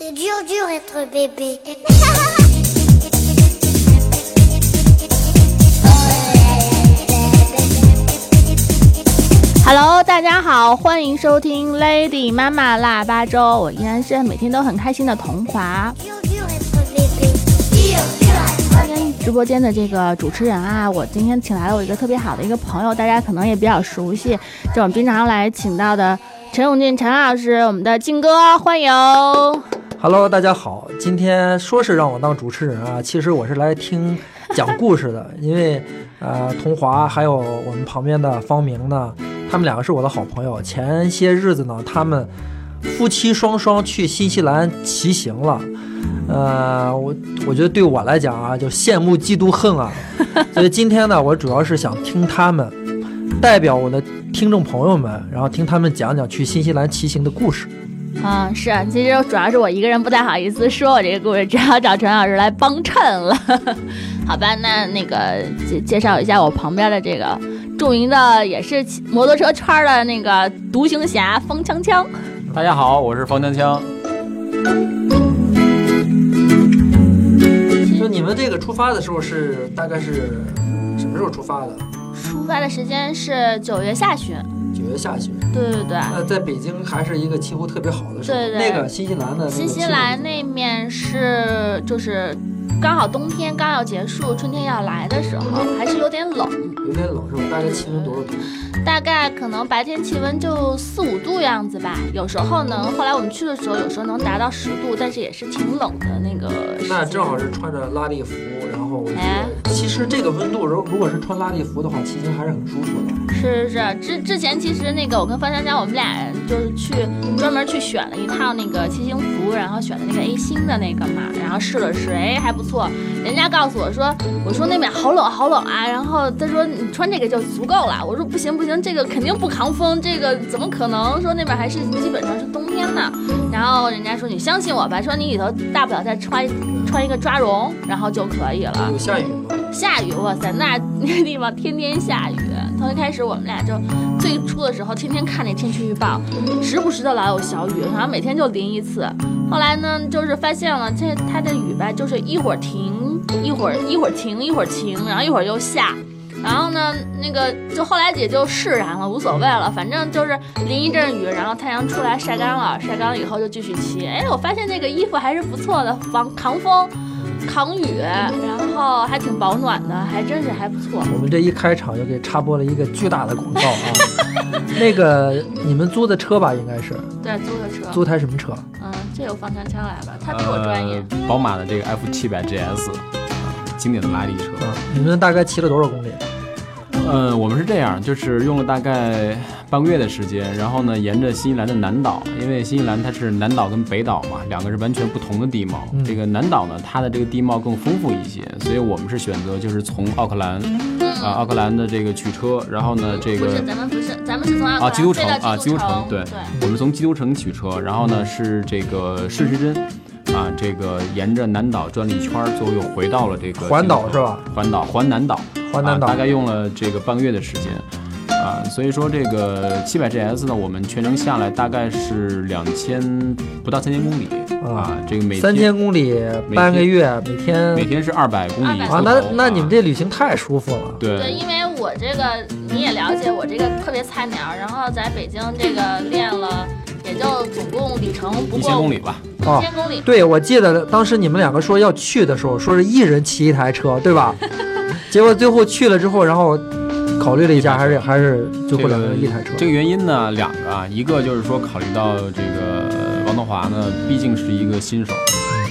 C'est dur, dur être bébé. Hello，大家好，欢迎收听 Lady 妈妈腊八粥，我依然是每天都很开心的童华。直播间的这个主持人啊，我今天请来了我一个特别好的一个朋友，大家可能也比较熟悉，就我们经常来请到的陈永俊陈老师，我们的靖哥，欢迎。Hello，大家好，今天说是让我当主持人啊，其实我是来听讲故事的，因为呃，童华还有我们旁边的方明呢，他们两个是我的好朋友。前些日子呢，他们夫妻双双去新西兰骑行了，呃，我我觉得对我来讲啊，就羡慕嫉妒恨啊，所以今天呢，我主要是想听他们代表我的听众朋友们，然后听他们讲讲去新西兰骑行的故事。嗯，是，其实主要是我一个人不太好意思说我这个故事，只好找陈老师来帮衬了。好吧，那那个介介绍一下我旁边的这个著名的也是骑摩托车圈的那个独行侠方锵锵。大家好，我是方锵锵。就你们这个出发的时候是大概是什么时候出发的？出发的时间是九月下旬，九月下旬。对对对。那在北京还是一个气候特别好的时候。对对那个新西兰的新西兰那面是就是刚好冬天刚要结束，春天要来的时候，还是有点冷，有点冷是吧？大概气温多少度？大概可能白天气温就四五度样子吧，有时候能，后来我们去的时候，有时候能达到十度，但是也是挺冷的那个。那正好是穿着拉力服，然后我觉哎得是这个温度，如如果是穿拉力服的话，骑行还是很舒服的。是是是，之之前其实那个我跟方香香，我们俩就是去专门去选了一套那个骑行服，然后选的那个 A 星的那个嘛，然后试了试，哎还不错。人家告诉我说，我说那边好冷好冷啊，然后他说你穿这个就足够了。我说不行不行，这个肯定不抗风，这个怎么可能？说那边还是基本上是冬天呢。然后人家说你相信我吧，说你里头大不了再穿穿一个抓绒，然后就可以了。下雨吗？下雨，哇塞，那那个地方天天下雨。从一开始我们俩就最初的时候，天天看那天气预报，时不时的老有小雨，好像每天就淋一次。后来呢，就是发现了这它的雨吧，就是一会儿停，一会儿一会儿停，一会儿晴，然后一会儿又下。然后呢，那个就后来也就释然了，无所谓了，反正就是淋一阵雨，然后太阳出来晒干了，晒干了以后就继续骑。哎，我发现那个衣服还是不错的，防抗风。抗雨，然后还挺保暖的，还真是还不错。我们这一开场就给插播了一个巨大的广告啊！那个你们租的车吧，应该是对，租的车，租台什么车？嗯，这有方锵锵来吧，他比我专业。呃，宝马的这个 F 7 0 0 GS，经典的拉力车。啊，你们大概骑了多少公里？呃，我们是这样，就是用了大概半个月的时间，然后呢，沿着新西兰的南岛，因为新西兰它是南岛跟北岛嘛，两个是完全不同的地貌。嗯这个南岛呢，它的这个地貌更丰富一些，所以我们是选择就是从奥克兰啊、奥克兰的这个取车，然后呢，这个不是，咱们不是，咱们是从奥克兰啊基督城啊基督城城，对我们从基督城取车，然后呢是这个顺时针。啊，这个沿着南岛转了一圈儿，最后又回到了这个环岛是吧？环岛，环南岛，环南岛啊，大概用了这个半个月的时间。啊，所以说这个七百 GS 呢，我们全程下来大概是两千不到三千公里啊，这个每三天千公里，每半个月，每天每天是二百公里200啊，那那你们啊这旅行太舒服了。对，对因为我这个你也了解，我这个特别菜鸟，然后在北京这个练了，也就总共里程不过一千公里吧，哦一千公里。对，我记得当时你们两个说要去的时候，说是一人骑一台车，对吧？结果最后去了之后，然后考虑了一下，还是还是最后两个人一台车。这个原因呢，两个啊，一个就是说考虑到这个呃王德华呢，毕竟是一个新手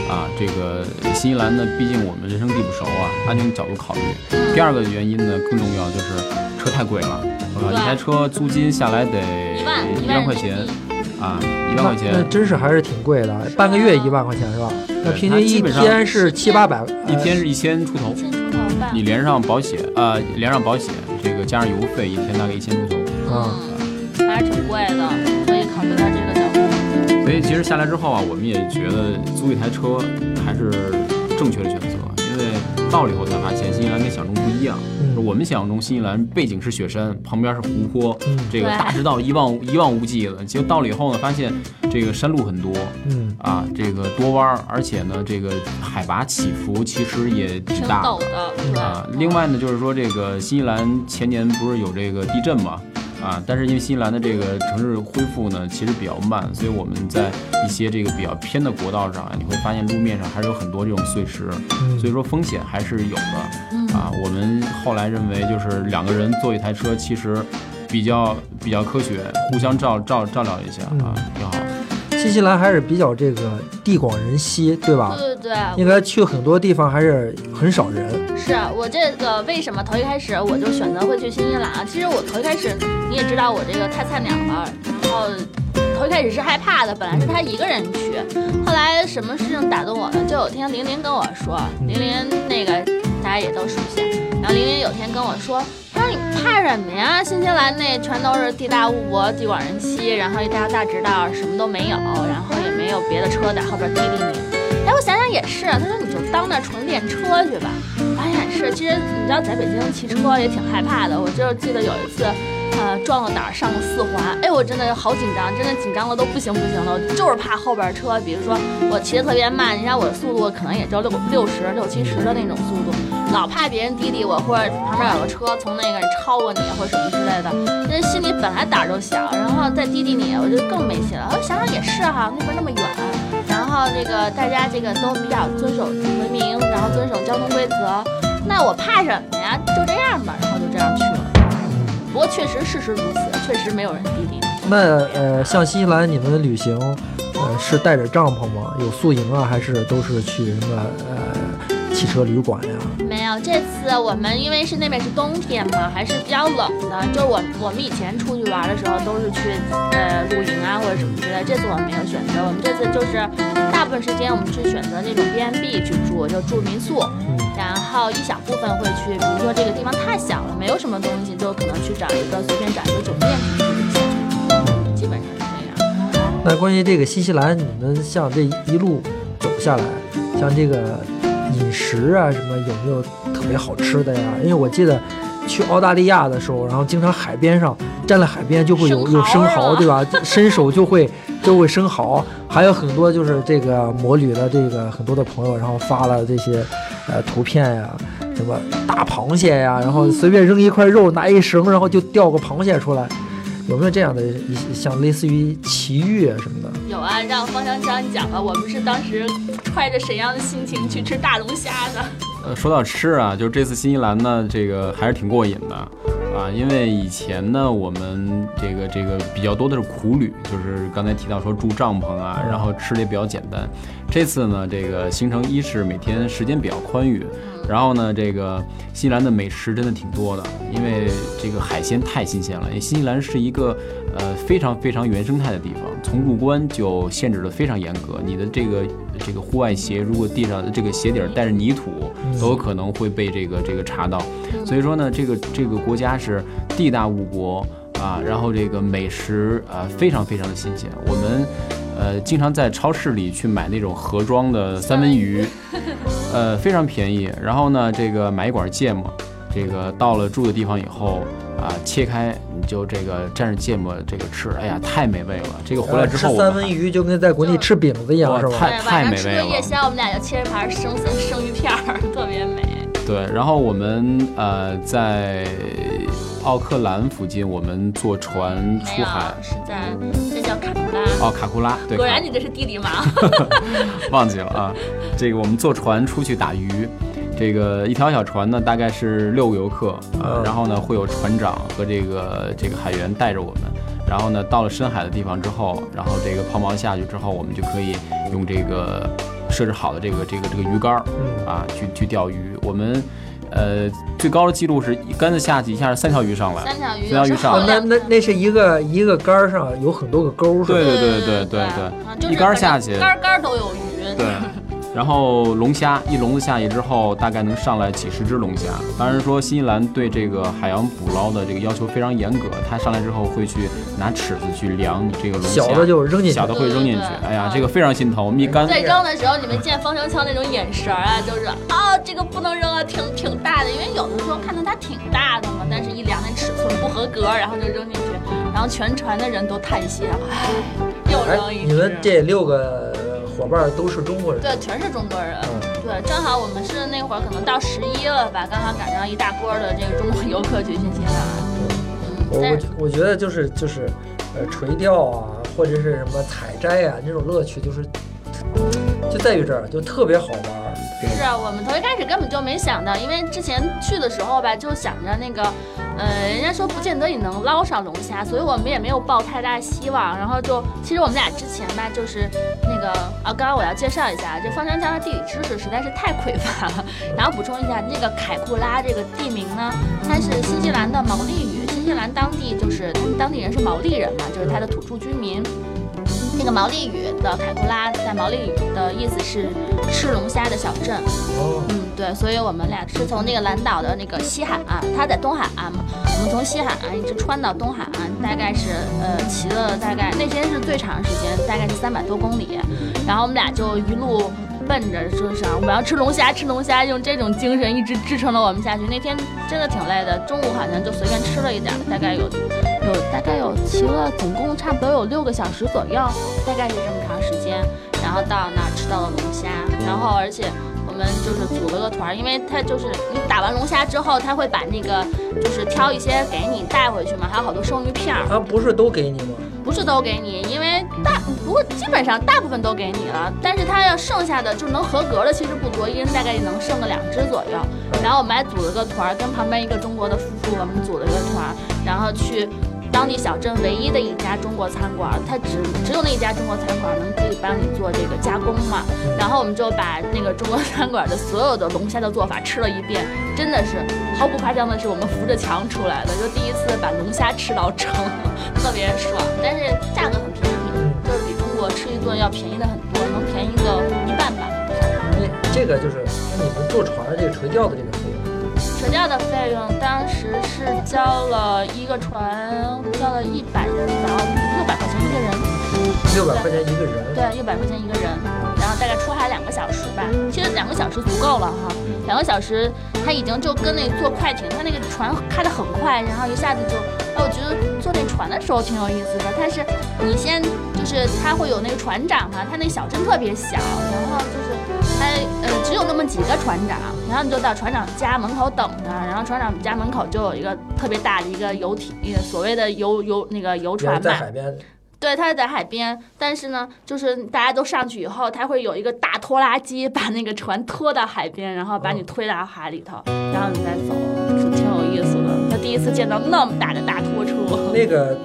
啊，这个新西兰呢，毕竟我们人生地不熟啊，安全角度考虑。第二个原因呢，更重要就是车太贵了啊，对一台车租金下来得一万块钱啊，一万块那那钱。真是还是挺贵的，半个月一万块钱是吧？那平均一它基本上天是七八百，一天是一千出头一，千出头吧。你连上保险，呃，连上保险，这个加上油费，一天大概一千出头。啊。嗯，还是挺贵的，所以考虑到这个角度。所以其实下来之后啊，我们也觉得租一台车还是正确的选择，因为到了以后才发现新西兰跟想象中不一样。嗯我们想象中新西兰背景是雪山，旁边是湖泊，嗯这个大直道一望一望无际的。结果到了以后呢，发现这个山路很多嗯啊，这个多弯儿，而且呢，这个海拔起伏其实也挺挺大的。陡的，对。啊，另外呢，就是说这个新西兰前年不是有这个地震嘛，啊，但是因为新西兰的这个城市恢复呢，其实比较慢，所以我们在一些这个比较偏的国道上啊，你会发现路面上还是有很多这种碎石，嗯所以说风险还是有的。嗯啊，我们后来认为就是两个人坐一台车，其实比较比较科学，互相照照照料一下啊，挺好。新西兰还是比较这个地广人稀，对吧？对对对，应该去很多地方还是很少人。是我这个为什么头一开始我就选择会去新西兰啊？其实我头一开始你也知道我这个太菜鸟了，然后头一开始是害怕的，本来是他一个人去，后来什么事情打动我呢？就有天玲玲跟我说，玲玲那个大家也都熟悉，然后玲玲有天跟我说。你怕什么呀？新西兰那全都是地大物博、地广人稀，然后一条大直道，什么都没有，然后也没有别的车在后边滴滴你。哎，我想想也是，他说你就当那纯练车去吧。哎，也是，其实你知道，在北京骑车也挺害怕的。我就记得有一次，呃，撞了胆儿上了四环，哎，我真的好紧张，真的紧张的都不行不行了，我就是怕后边车，比如说我骑得特别慢，你看我的速度可能也就六六十六七十的那种速度，老怕别人滴滴我，或者旁边有个车从那个超过你或者什么之类的，那心里本来胆儿就小，然后再滴滴你，我就更没戏了。我想想也是哈，那边那么远。然后这个大家这个都比较遵守文明，然后遵守交通规则，那我怕什么不过确实事实如此，确实没有人滴滴。那呃，像新西兰你们旅行，呃，是带着帐篷吗？有宿营啊，还是都是去什么呃汽车旅馆呀？没有，这次我们因为是那边是冬天嘛，还是比较冷的。就我我们以前出去玩的时候都是去呃露营啊或者什么之类，这次我们没有选择，我们这次就是大部分时间我们去选择那种 B&B 去住，就住民宿。嗯然后一小部分会去，比如说这个地方太小了，没有什么东西，就可能去找一个随便找一个酒店去住一下，基本上是这样。那关于这个新西兰，你们像这一路走下来，像这个饮食啊什么，有没有特别好吃的呀？因为我记得去澳大利亚的时候，然后经常海边上站在海边就会有生 有生蚝，对吧？伸手就会就会生蚝，还有很多就是这个摩旅的这个很多的朋友，然后发了这些呃图片呀。什么大螃蟹呀，然后随便扔一块肉，拿一绳，然后就钓个螃蟹出来，有没有这样的一些像类似于奇遇啊什么的？有啊，让方香香讲了，我们是当时揣着怎样的心情去吃大龙虾的？呃，说到吃啊，就是这次新西兰呢，这个还是挺过瘾的啊，因为以前呢，我们这个这个比较多的是苦旅，就是刚才提到说住帐篷啊，然后吃的也比较简单。这次呢，这个行程一是每天时间比较宽裕，然后呢，这个新西兰的美食真的挺多的，因为这个海鲜太新鲜了。因为新西兰是一个呃非常非常原生态的地方，从入关就限制的非常严格，你的这个这个户外鞋如果地上这个鞋底儿带着泥土，都有可能会被这个这个查到。所以说呢，这个这个国家是地大物博啊，然后这个美食啊非常非常的新鲜。我们呃经常在超市里去买那种盒装的三文鱼，呃非常便宜。然后呢，这个买一管芥末，这个到了住的地方以后啊，切开你就这个蘸着芥末这个吃，哎呀太美味了。这个回来之后呃吃三文鱼就跟在国内吃饼子一样，是吧？哇太对，晚上吃美味了个夜宵，我们俩就切一盘生生生鱼片儿，特别美。对，然后我们呃在奥克兰附近，我们坐船出海。，是在这叫卡库拉。哦，卡库拉，对，果然你这是地理盲。忘记了啊。这个我们坐船出去打鱼，这个一条小船呢，大概是六个游客，呃嗯，然后呢会有船长和这个这个海员带着我们。然后呢，到了深海的地方之后，然后这个抛锚下去之后，我们就可以用这个设置好的这个这个这个鱼竿儿嗯啊，去去钓鱼。我们呃最高的记录是一竿子下去一下是三条鱼上来，三条鱼，三条鱼上来啊那那那是一个一个竿儿上有很多个钩，是吧？对对对对对对一竿儿下去竿竿都有鱼。对，然后龙虾一笼子下去之后，大概能上来几十只龙虾。当然说新西兰对这个海洋捕捞的这个要求非常严格，它上来之后会去拿尺子去量这个龙虾，小的就扔进去小的会扔进去哎呀，这个非常心疼，我们一干在扔的时候，你们见方程枪那种眼神啊，就是啊、这个不能扔啊，挺挺大的，因为有的时候看到它挺大的嘛，但是一量那尺寸不合格，然后就扔进去，然后全船的人都叹息，唉，又哎扔，一只。你们这六个伙伴都是中国人，对，全是中国人。嗯对，正好我们是那会儿可能到十一了吧，刚好赶上一大波的这个中国游客去新西兰。嗯，我我我觉得就是就是，呃，垂钓啊，或者是什么采摘啊，这种乐趣就是就在于这儿，就特别好玩儿。是啊，我们头一开始根本就没想到，因为之前去的时候吧，就想着那个，呃，人家说不见得你能捞上龙虾，所以我们也没有抱太大希望。然后就，其实我们俩之前吧，就是那个啊，刚刚我要介绍一下，这方山江的地理知识实在是太匮乏了。然后补充一下，这个凯库拉这个地名呢，它是新西兰的毛利语，新西兰当地就是他们当地人是毛利人嘛，就是它的土著居民。那个毛利语的凯库拉，在毛利语的意思是吃龙虾的小镇。哦，嗯，对，所以我们俩是从那个蓝岛的那个西海岸，它在东海岸嘛，我们从西海岸一直穿到东海岸，大概是呃骑了大概那天是最长时间，大概是三百多公里，然后我们俩就一路。奔着就是啊，我们要吃龙虾，吃龙虾，用这种精神一直支撑了我们下去。那天真的挺累的，中午好像就随便吃了一点儿，大概有有大概有骑了，总共差不多有六个小时左右，大概是这么长时间。然后到那儿吃到了龙虾，然后而且我们就是组了个团儿，因为他就是你打完龙虾之后，他会把那个就是挑一些给你带回去嘛，还有好多生鱼片儿，他不是都给你吗？不是都给你，因为大不过基本上大部分都给你了，但是他要剩下的就能合格的其实不多，一人大概能剩个两只左右。然后我们还组了个团，跟旁边一个中国的夫妇，我们组了个团，然后去。当地小镇唯一的一家中国餐馆，它只只有那一家中国餐馆能可以帮你做这个加工嘛。然后我们就把那个中国餐馆的所有的龙虾的做法吃了一遍，真的是毫不夸张的是，我们扶着墙出来的，就第一次把龙虾吃到撑，特别爽。但是价格，吃一顿要便宜的很多，能便宜个一半吧。那这个就是那你们坐船的这个垂钓的这个费用，垂钓的费用当时是交了一个船，交了一百然后六百块钱一个人。六百块钱一个人。对，六百块钱一个人，然后大概出海两个小时吧。其实两个小时足够了哈，两个小时他已经就跟那坐快艇，他那个船开得很快，然后一下子就，哎，我觉得坐那船的时候挺有意思的。但是你先就是他会有那个船长嘛，他那小镇特别小，然后就是他呃只有那么几个船长，然后你就到船长家门口等着，然后船长家门口就有一个特别大的一个游艇，所谓的游游那个游船吧。在海边，对，它是在海边，但是呢，就是大家都上去以后，他会有一个大拖拉机把那个船拖到海边，然后把你推到海里头，然后你再走，是挺有意思的。他第一次见到那么大的大拖车，那个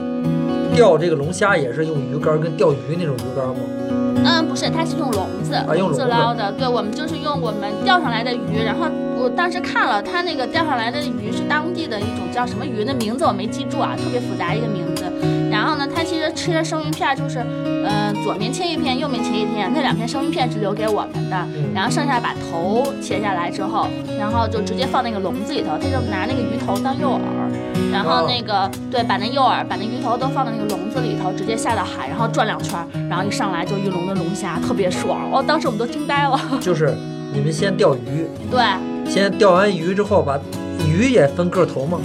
钓这个龙虾也是用鱼竿跟钓鱼那种鱼竿吗？嗯，不是，它是用笼子，啊用笼子捞的。对，我们就是用我们钓上来的鱼，然后我当时看了，它那个钓上来的鱼是当地的一种叫什么鱼，那名字我没记住啊，特别复杂一个名字。然后呢，它其实吃的生鱼片就是，呃，左面切一片，右面切一片，那两片生鱼片是留给我们的，嗯然后剩下把头切下来之后，然后就直接放那个笼子里头，它就拿那个鱼头当诱饵，然后那个对，把那诱饵把那鱼头都放到那个笼子里头，直接下到海，然后转两圈儿，然后一上来就一笼的龙虾，特别爽，哦，当时我们都惊呆了。就是你们先钓鱼，对，先钓完鱼之后把鱼也分个头吗？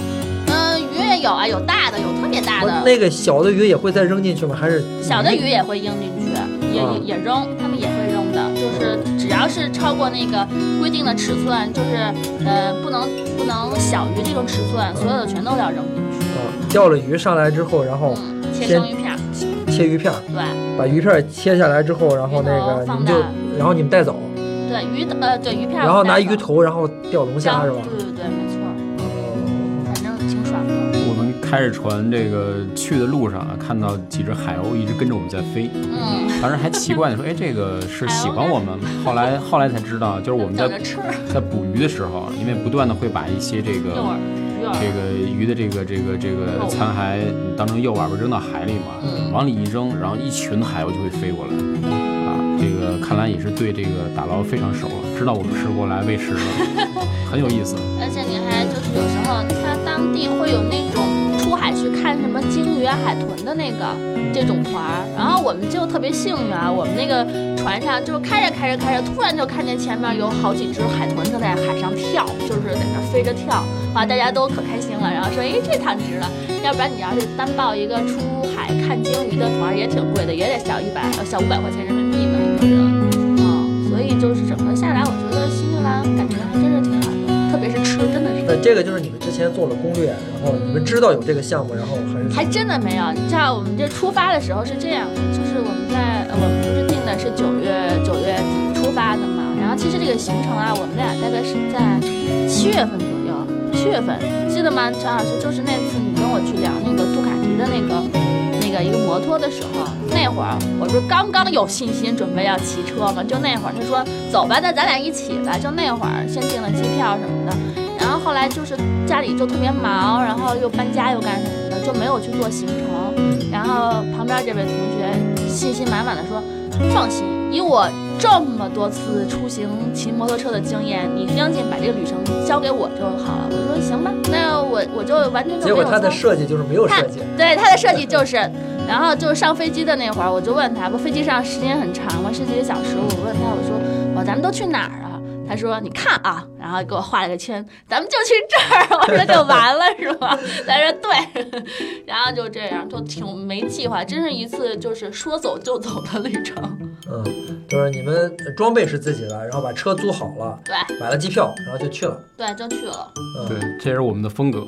嗯，鱼也有啊，有大的，有特别大的，那个小的鱼也会再扔进去吗？还是小的鱼也会扔进去，也啊也也扔，他们也就是只要是超过那个规定的尺寸，就是呃不能不能小于这种尺寸，所有的全都要扔进去。啊？钓了鱼上来之后，然后嗯，切先生鱼片儿，切鱼片儿，对把鱼片儿切下来之后，然后那个你们就，然后你们带走，对鱼的呃对鱼片儿，然后拿鱼头，然后钓龙虾是吧？对对对，开着船这个去的路上啊，看到几只海鸥一直跟着我们在飞，嗯，当时还奇怪呢，说哎这个是喜欢我们吗？后来后来才知道，就是我们在在捕鱼的时候，因为不断的会把一些这个这个鱼的这个这个这个残骸当成诱饵，不扔到海里嘛，嗯往里一扔，然后一群海鸥就会飞过来。啊，这个看来也是对这个打捞非常熟了，知道我们是过来喂食的，很有意思。而且你还就是有时候，它当地会有那种出海去看什么鲸鱼啊、海豚的那个这种团儿，然后我们就特别幸运啊，我们那个船上就是开着开着开着，突然就看见前面有好几只海豚正在海上跳，就是在那飞着跳，哇，大家都可开心了，然后说，哎，这趟值了。要不然你要是单报一个出海看鲸鱼的团儿也挺贵的，也得小一百呃小五百块钱人民币呢一个人。嗯，所以就是整个下来，我觉得新西兰感觉还真是挺好的，特别是吃，真的这个就是你们之前做了攻略，然后你们知道有这个项目，然后还是还真的没有，你知道我们这出发的时候是这样的，就是我们在我们不是定的是九月九月底出发的嘛，然后其实这个行程啊，我们俩大概是在七月份左右，七月份记得吗？陈老师，就是那次你跟我去聊那个杜卡迪的那个那个一个摩托的时候，那会儿我不是刚刚有信心准备要骑车嘛，就那会儿他说走吧，那咱俩一起吧，就那会儿先订了机票什么的。然后后来就是家里就特别忙，然后又搬家又干什么的，就没有去做行程。然后旁边这位同学信心满满的说：“放心，以我这么多次出行骑摩托车的经验，你相信把这个旅程交给我就好了。”我说：“行吧，那我我就完全就没有结果他的设计就是没有设计，对他的设计就是，然后就是上飞机的那会儿，我就问他，不飞机上时间很长吗？十几个小时。我问他，我说我咱们都去哪儿啊？他说你看啊，然后给我画了个圈，咱们就去这儿。我说就完了是吧？他说对，然后就这样，就挺没计划，真是一次就是说走就走的旅程。嗯，就是你们装备是自己的，然后把车租好了，对买了机票，然后就去了。对，就去了。嗯，对，这也是我们的风格，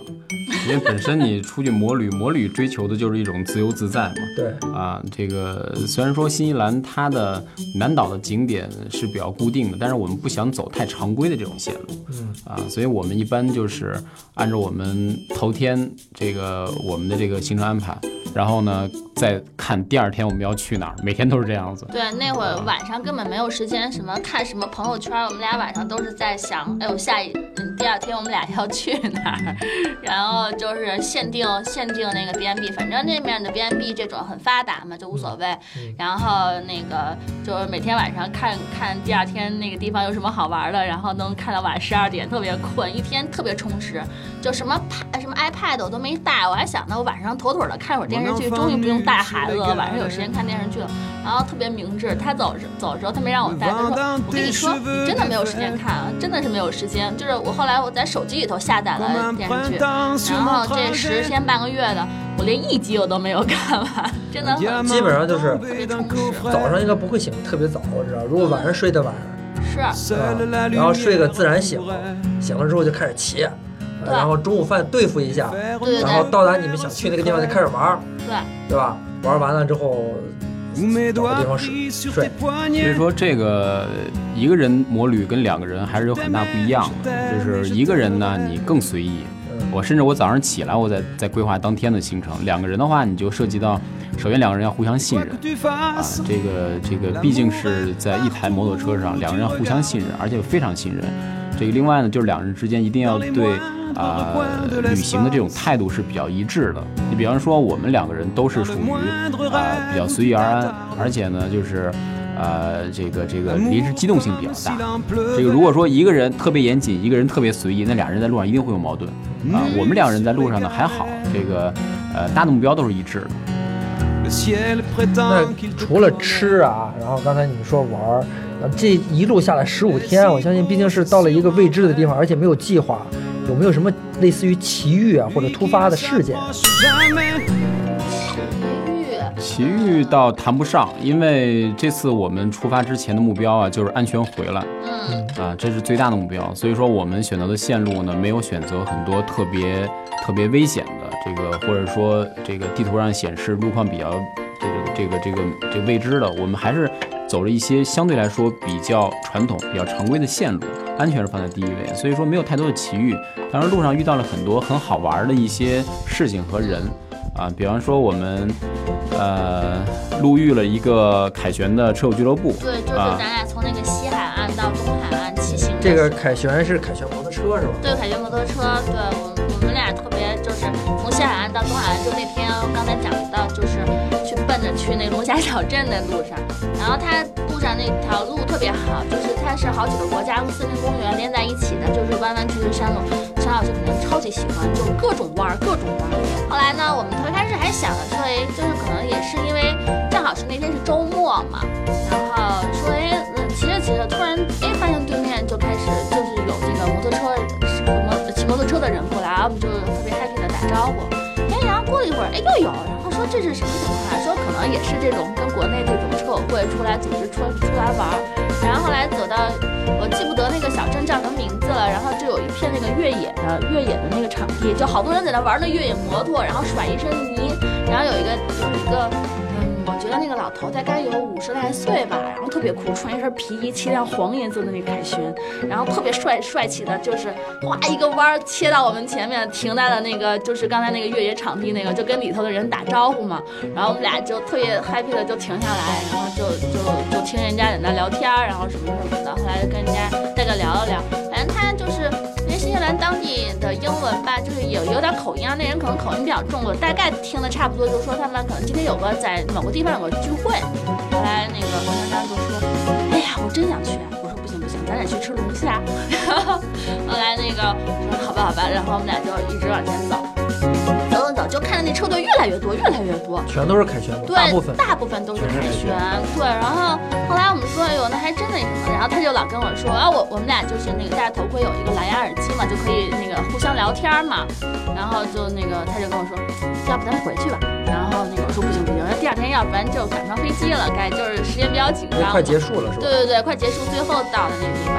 因为本身你出去摩旅，摩旅追求的就是一种自由自在嘛。对，啊，这个虽然说新西兰它的南岛的景点是比较固定的，但是我们不想走太常规的这种线路，嗯啊，所以我们一般就是按照我们头天这个我们的这个行程安排，然后呢再看第二天我们要去哪儿，每天都是这样子。对，那会儿晚上根本没有时间什么看什么朋友圈，我们俩晚上都是在想，哎呦下一嗯第二天我们俩要去哪儿，然后就是限定限定那个 B N B，反正那面的 B N B 这种很发达嘛，就无所谓。嗯然后那个就是每天晚上看看第二天那个地方有什么好玩的，然后能看到晚十二点，特别困，一天特别充实。就什么什么 iPad 我都没带，我还想呢，我晚上妥妥的看会儿电视剧，终于不用带孩子了，晚上有时间看电视剧了。然后特别明智，他走着走的时候他没让我带，他说我跟你说，你真的没有时间看，啊，真的是没有时间。就是我后来我在手机里头下载了电视剧，然后这十天半个月的，我连一集我都没有看完，真的很基本上就是特别充实。早上应该不会醒特别早，我知道。如果晚上睡得晚，是，啊然后睡个自然醒，醒了之后就开始骑，呃然后中午饭对付一下，对对然后到达你们想去那个地方就开始玩儿，对。对吧？玩完了之后找个地方睡睡。所以说，这个一个人摩旅跟两个人还是有很大不一样的。就是一个人呢，你更随意。我甚至我早上起来，我在在规划当天的行程。两个人的话，你就涉及到，首先两个人要互相信任啊，这个这个毕竟是在一台摩托车上，两个人要互相信任，而且非常信任。这个另外呢，就是两人之间一定要对啊、旅行的这种态度是比较一致的。你比方说，我们两个人都是属于啊、比较随遇而安，而且呢，就是。呃，这个这个临时机动性比较大。这个如果说一个人特别严谨，一个人特别随意，那俩人在路上一定会有矛盾啊。我们两个人在路上呢还好，这个呃大的目标都是一致的。那除了吃啊，然后刚才你们说玩这一路下来十五天，我相信毕竟是到了一个未知的地方，而且没有计划，有没有什么类似于奇遇啊或者突发的事件？奇遇，奇遇倒谈不上，因为这次我们出发之前的目标啊就是安全回来嗯，啊，这是最大的目标。所以说我们选择的线路呢，没有选择很多特别特别危险的这个，或者说这个地图上显示路况比较这个这个这个这个未知的，我们还是走了一些相对来说比较传统、比较常规的线路，安全是放在第一位。所以说没有太多的奇遇，当然路上遇到了很多很好玩的一些事情和人。啊，比方说我们，呃，路遇了一个凯旋的车友俱乐部，对，就是啊咱俩从那个西海岸到东海岸骑行这个凯旋是凯旋摩托车是吧？对，凯旋摩托车，对我我们俩特别就是从西海岸到东海岸，就那天刚才讲到，就是去那龙虾小镇的路上，然后它路上那条路特别好，就是它是好几个国家森林公园连在一起的，就是弯弯曲曲的山路，陈老师肯定超级喜欢，就各种弯儿，各种弯儿。后来呢，我们特别开始还想着说，哎，就是可能也是因为正好是那天是周末嘛，然后说，哎，嗯骑着骑着，突然哎发现对面就开始就是有这个摩托车什么骑摩托车的人过来，我们就特别 happy 的打招呼。哎，然后过了一会，哎，又有，然后说这是什么情况？说可能也是这种跟国内这种车友会出来组织出出来玩儿，然后后来走到我记不得那个小镇叫什么名字了，然后就有一片那个越野的越野的那个场地，就好多人在那玩那越野摩托，然后甩一身泥，然后有一个有一个。得那个老头大概有五十来岁吧，然后特别酷，穿一身皮衣，骑辆黄颜色的那个凯旋，然后特别帅帅气的，就是哗一个弯切到我们前面，停在了那个就是刚才那个越野场地那个，就跟里头的人打招呼嘛。然后我们俩就特别 happy 的就停下来，然后就就就听人家在那聊天，然后什么什么的。后来就跟人家大概聊了聊，反正他就是新西兰当地的英文吧，就是有有点口音啊，那人可能口音比较重，我大概听的差不多，就说他们可能今天有个在某个地方有个聚会。后来那个黄先生就说：“哎呀，我真想去啊！”我说：“不行不行，咱俩去吃龙虾。”然后后来那个说：“好吧好吧。”然后我们俩就一直往前，走，就看着那车队越来越多，越来越多。全都是凯旋，对，大部分。大部分都是凯旋，对。然后后来我们说，哎呦，那还真那什么。然后他就老跟我说，啊，我我们俩就是那个戴着头盔，有一个蓝牙耳机嘛，就可以那个互相聊天嘛。然后就那个他就跟我说，要不咱回去吧。然后那个我说不行不行，那第二天要不然就赶不上飞机了，该就是时间比较紧张嘛。快结束了是吧？对对对，快结束，最后到的那个地方。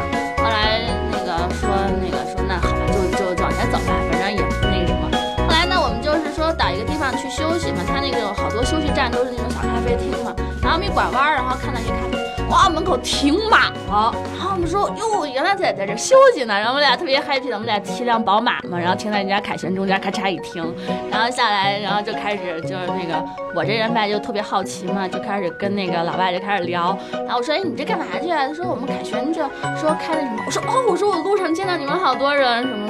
拐弯，然后看到一咖啡，哇，门口停满了。然后我们说哟，原来在在这休息呢。然后我们俩特别 happy 的，我们俩骑辆宝马嘛，然后停在人家凯旋中间，咔嚓一停，然后下来，然后就开始就是那个我这人吧就特别好奇嘛，就开始跟那个老外就开始聊。然后我说，哎，你这干嘛去？他说我们凯旋这说开那什么。我说哦，我说我路上见到你们好多人，什么。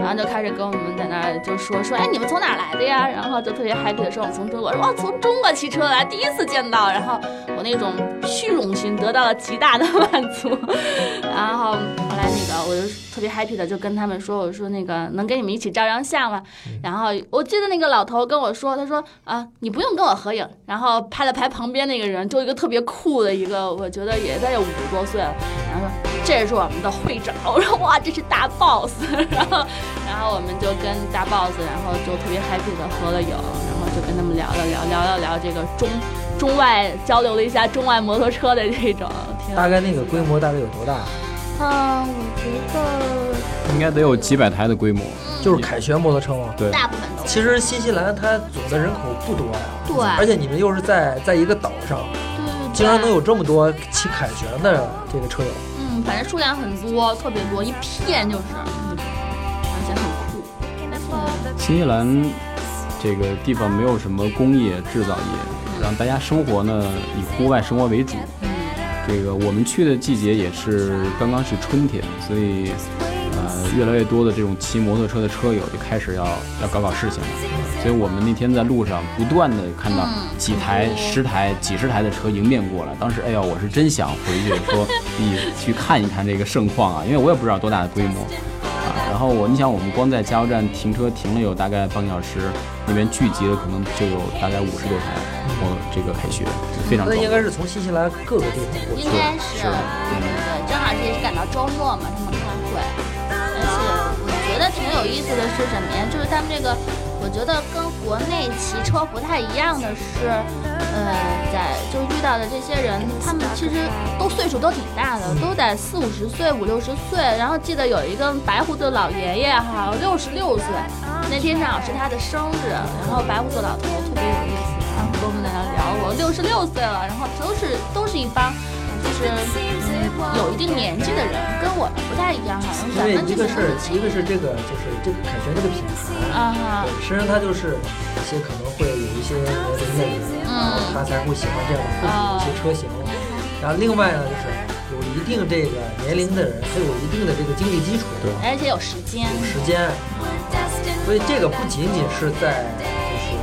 然后就开始跟我们在那儿就说说，哎，你们从哪儿来的呀？然后就特别 happy 的说，我们从中国。哇，从中国骑车来，第一次见到。然后我那种虚荣心得到了极大的 满足。然后后来那个我就特别 happy 的就跟他们说，我说那个能跟你们一起照张相吗？然后我记得那个老头跟我说，他说啊，你不用跟我合影。然后拍了拍旁边那个人，就一个特别酷的一个，我觉得也得有五十多岁了。然后说这是我们的会长。我说哇，这是大 boss。然后然后我们就跟大 boss，然后就特别 happy 的合了影，然后就跟他们聊了聊，聊了聊这个中中外交流了一下中外摩托车的这种。大概那个规模大概有多大？嗯，我觉得应该得有几百台的规模。就是凯旋摩托车吗？对，大部分都。其实新西兰它总的人口不多呀，对而且你们又是在在一个岛上，对对对，竟然能有这么多骑凯旋的这个车友。嗯，反正数量很多，特别多，一片就是，而且很酷。新西兰这个地方没有什么工业制造业，让大家生活呢以户外生活为主。这个我们去的季节也是刚刚是春天，所以呃越来越多的这种骑摩托车的车友就开始要要搞搞事情了。所以我们那天在路上不断的看到嗯几台、十台、几十台的车迎面过来，当时哎呀，我是真想回去说 你去看一看这个盛况啊，因为我也不知道多大的规模啊。然后我你想，我们光在加油站停车停了有大概半个小时，那边聚集了可能就有大概五十多台我这个凯旋，非常。那应该是从新西兰各个地方过去应。该是，对对对，正好是也是赶到周末嘛，他们开会。而且我觉得挺有意思的是什么呀？就是他们这个，我觉得跟国内骑车不太一样的是，呃，在就遇到的这些人，他们其实都岁数都挺大的，都得四五十岁、五六十岁。然后记得有一个白胡子老爷爷哈，六十六岁，那天正好是他的生日，然后白胡子老头特别有意思，然后跟我们在那聊，我六十六岁了，然后都是都是一帮。就是嗯有一定年纪的人，跟我们不太一样，好像因为咱们这一个是一个是这个就是这个凯旋这个品牌，啊哈，本身它就是一些可能会有一些年龄的人，然后他才会喜欢这样的一些车型。然后另外呢，就是有一定这个年龄的人，他有一定的这个经济基础，对而且有时间，有时间，所以这个不仅仅是在就是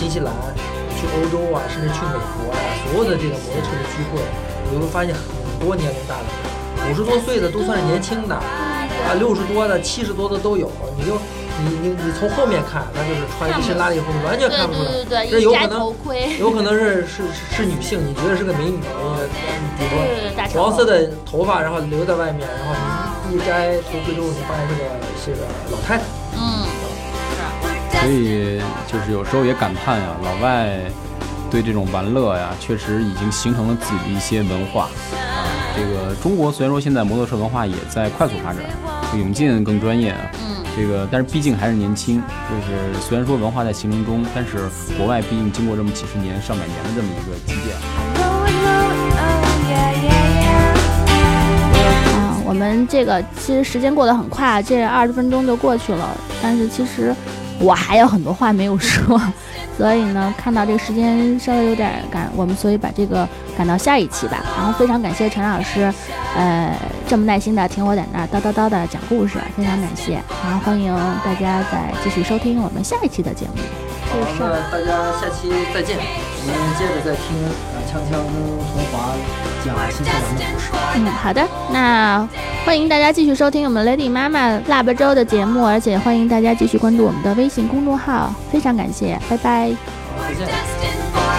新西兰，去欧洲啊，甚至去美国啊，所有的这个摩托车的聚会，你会发现很多年龄大的人，五十多岁的都算是年轻的，啊，六十多的、七十多的都有。你就你你你从后面看，那就是穿一身拉力服，你完全看不出来。对对对，这有可一摘头能盔，有可能是是是是女性，你觉得是个美女，呃比如说黄色的头发，然后留在外面，然后你一摘头盔之后，你发现是个是个老太太。嗯，是。所以就是有时候也感叹呀，老外对这种玩乐呀，确实已经形成了自己的一些文化啊。这个中国虽然说现在摩托车文化也在快速发展，永进更专业啊，嗯，这个但是毕竟还是年轻，就是虽然说文化在形成中，但是国外毕竟经过这么几十年、上百年的这么一个积淀。啊，我们这个其实时间过得很快，啊这二十分钟就过去了。但是其实我还有很多话没有说，所以呢，看到这个时间稍微有点赶，我们所以把这个赶到下一期吧。然后非常感谢陈老师，呃，这么耐心的听我在那儿叨叨叨的讲故事，非常感谢。然后欢迎大家再继续收听我们下一期的节目。好，那大家下期再见，我们接着再听呃锵锵童华讲新西兰的故事。嗯，好的，那欢迎大家继续收听我们 Lady 妈妈腊八粥的节目，而且欢迎大家继续关注我们的微信公众号，非常感谢，拜拜。好，再见。